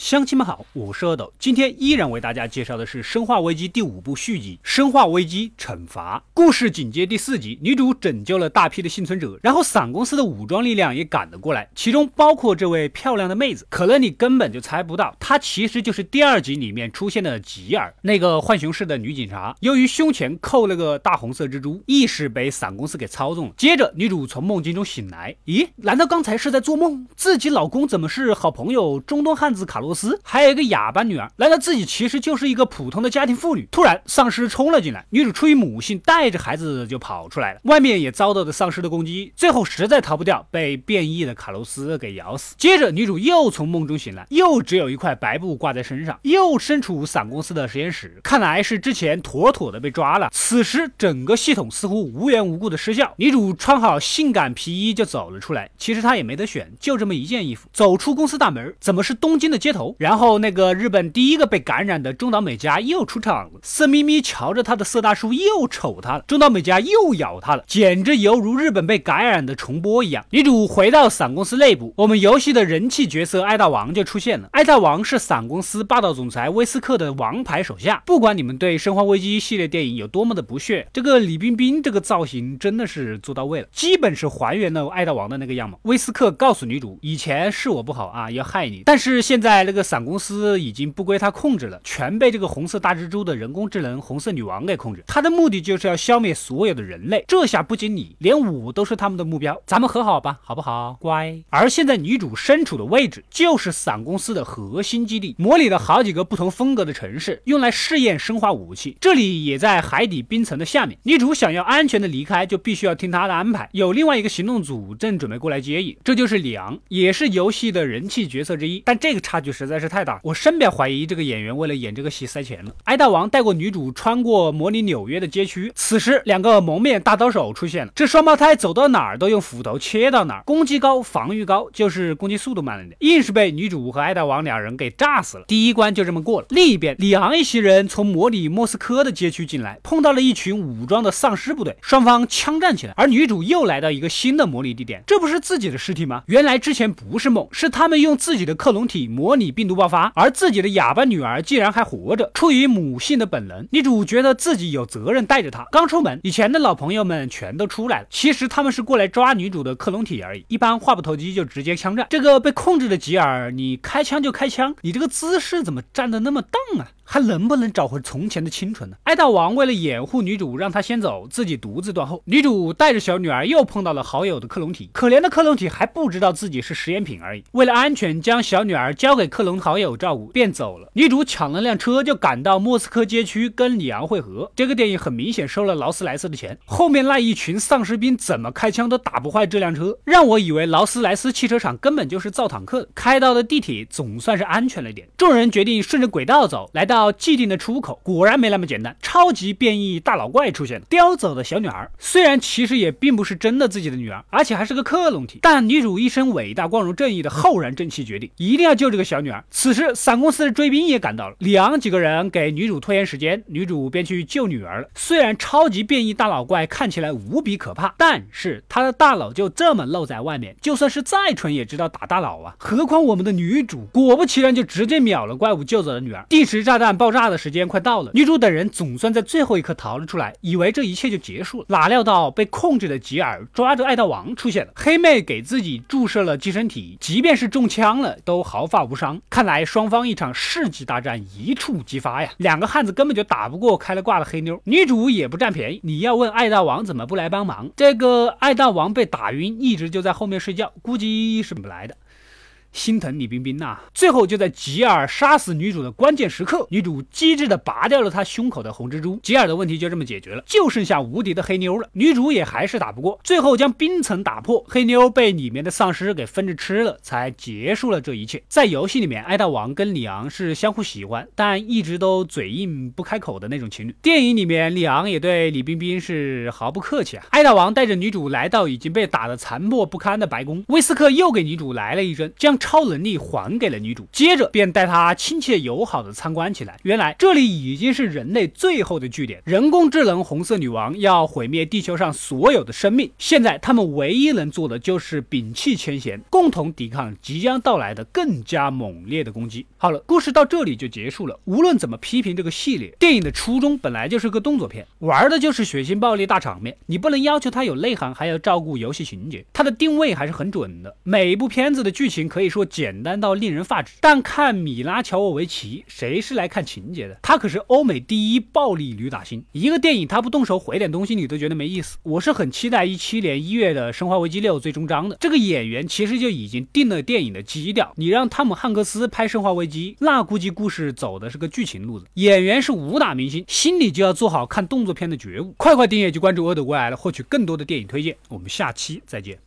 乡亲们好，我是阿斗，今天依然为大家介绍的是《生化危机》第五部续集《生化危机：惩罚》。故事紧接第四集，女主拯救了大批的。幸存者，然后伞公司的武装力量也赶了过来，其中包括这位漂亮的妹子。可能你根本就猜不到，她其实就是第二集里面出现的吉尔，那个浣熊市的。女警察。由于胸前扣了个大红色蜘蛛，意识被伞公司给操纵了。接着，女主从梦境中醒来，咦，难道刚才是在做梦？自己老公怎么是好朋友中东汉子卡洛？罗斯还有一个哑巴女儿，难道自己其实就是一个普通的家庭妇女？突然，丧尸冲了进来，女主出于母性，带着孩子就跑出来了。外面也遭到了丧尸的攻击，最后实在逃不掉，被变异的卡洛斯给咬死。接着，女主又从梦中醒来，又只有一块白布挂在身上，又身处伞公司的实验室，看来是之前妥妥的被抓了。此时，整个系统似乎无缘无故的失效。女主穿好性感皮衣就走了出来。其实她也没得选，就这么一件衣服。走出公司大门，怎么是东京的街头？然后那个日本第一个被感染的中岛美嘉又出场了，色眯眯瞧着他的色大叔又瞅他了，中岛美嘉又咬他了，简直犹如日本被感染的重播一样。女主回到伞公司内部，我们游戏的人气角色艾大王就出现了。艾大王是伞公司霸道总裁威斯克的王牌手下。不管你们对《生化危机》系列电影有多么的不屑，这个李冰冰这个造型真的是做到位了，基本是还原了艾大王的那个样貌。威斯克告诉女主，以前是我不好啊，要害你，但是现在。这个伞公司已经不归他控制了，全被这个红色大蜘蛛的人工智能红色女王给控制。他的目的就是要消灭所有的人类。这下不仅你，连我都是他们的目标。咱们和好吧，好不好？乖。而现在女主身处的位置就是伞公司的核心基地，模拟了好几个不同风格的城市，用来试验生化武器。这里也在海底冰层的下面。女主想要安全的离开，就必须要听他的安排。有另外一个行动组正准备过来接应，这就是里昂，也是游戏的人气角色之一。但这个差距实在是太大，我深表怀疑这个演员为了演这个戏塞钱了。艾大王带过女主穿过模拟纽约的街区，此时两个蒙面大刀手出现了。这双胞胎走到哪儿都用斧头切到哪儿，攻击高，防御高，就是攻击速度慢了点，硬是被女主和艾大王两人给炸死了。第一关就这么过了。另一边，里昂一行人从模拟莫斯科的街区进来，碰到了一群武装的丧尸部队，双方枪战起来。而女主又来到一个新的模拟地点，这不是自己的尸体吗？原来之前不是梦，是他们用自己的克隆体模拟拟。病毒爆发，而自己的哑巴女儿竟然还活着。出于母性的本能，女主觉得自己有责任带着她。刚出门，以前的老朋友们全都出来了。其实他们是过来抓女主的克隆体而已。一般话不投机就直接枪战。这个被控制的吉尔，你开枪就开枪，你这个姿势怎么站得那么荡啊？还能不能找回从前的清纯呢？艾大王为了掩护女主，让她先走，自己独自断后。女主带着小女儿又碰到了好友的克隆体，可怜的克隆体还不知道自己是实验品而已。为了安全，将小女儿交给克隆好友照顾，便走了。女主抢了辆车就赶到莫斯科街区跟里昂会合。这个电影很明显收了劳斯莱斯的钱，后面那一群丧尸兵怎么开枪都打不坏这辆车，让我以为劳斯莱斯汽车厂根本就是造坦克的。开到的地铁总算是安全了点，众人决定顺着轨道走，来到。既定的出口，果然没那么简单。超级变异大老怪出现了，叼走的小女儿，虽然其实也并不是真的自己的女儿，而且还是个克隆体，但女主一身伟大、光荣、正义的浩然正气，决定一定要救这个小女儿。此时，伞公司的追兵也赶到了，里昂几个人给女主拖延时间，女主便去救女儿了。虽然超级变异大老怪看起来无比可怕，但是他的大脑就这么露在外面，就算是再蠢也知道打大脑啊。何况我们的女主，果不其然就直接秒了怪物，救走了女儿。定时炸弹。爆炸的时间快到了，女主等人总算在最后一刻逃了出来，以为这一切就结束了。哪料到被控制的吉尔抓着爱大王出现了，黑妹给自己注射了寄生体，即便是中枪了都毫发无伤。看来双方一场世纪大战一触即发呀！两个汉子根本就打不过开了挂的黑妞，女主也不占便宜。你要问爱大王怎么不来帮忙？这个爱大王被打晕，一直就在后面睡觉，估计是不来的。心疼李冰冰呐！最后就在吉尔杀死女主的关键时刻，女主机智的拔掉了他胸口的红蜘蛛，吉尔的问题就这么解决了，就剩下无敌的黑妞了。女主也还是打不过，最后将冰层打破，黑妞被里面的丧尸给分着吃了，才结束了这一切。在游戏里面，艾大王跟里昂是相互喜欢，但一直都嘴硬不开口的那种情侣。电影里面，里昂也对李冰冰是毫不客气啊。艾大王带着女主来到已经被打得残破不堪的白宫，威斯克又给女主来了一针，将。超能力还给了女主，接着便带她亲切友好的参观起来。原来这里已经是人类最后的据点，人工智能红色女王要毁灭地球上所有的生命，现在他们唯一能做的就是摒弃前嫌，共同抵抗即将到来的更加猛烈的攻击。好了，故事到这里就结束了。无论怎么批评这个系列，电影的初衷本来就是个动作片，玩的就是血腥暴力大场面，你不能要求它有内涵，还要照顾游戏情节。它的定位还是很准的。每一部片子的剧情可以说简单到令人发指，但看米拉乔沃维奇，谁是来看情节的？他可是欧美第一暴力女打星。一个电影他不动手毁点东西，你都觉得没意思。我是很期待一七年一月的《生化危机六》最终章的。这个演员其实就已经定了电影的基调。你让汤姆汉克斯拍《生化危机》。那估计故事走的是个剧情路子，演员是武打明星，心里就要做好看动作片的觉悟。快快订阅及关注阿斗归来了，获取更多的电影推荐。我们下期再见。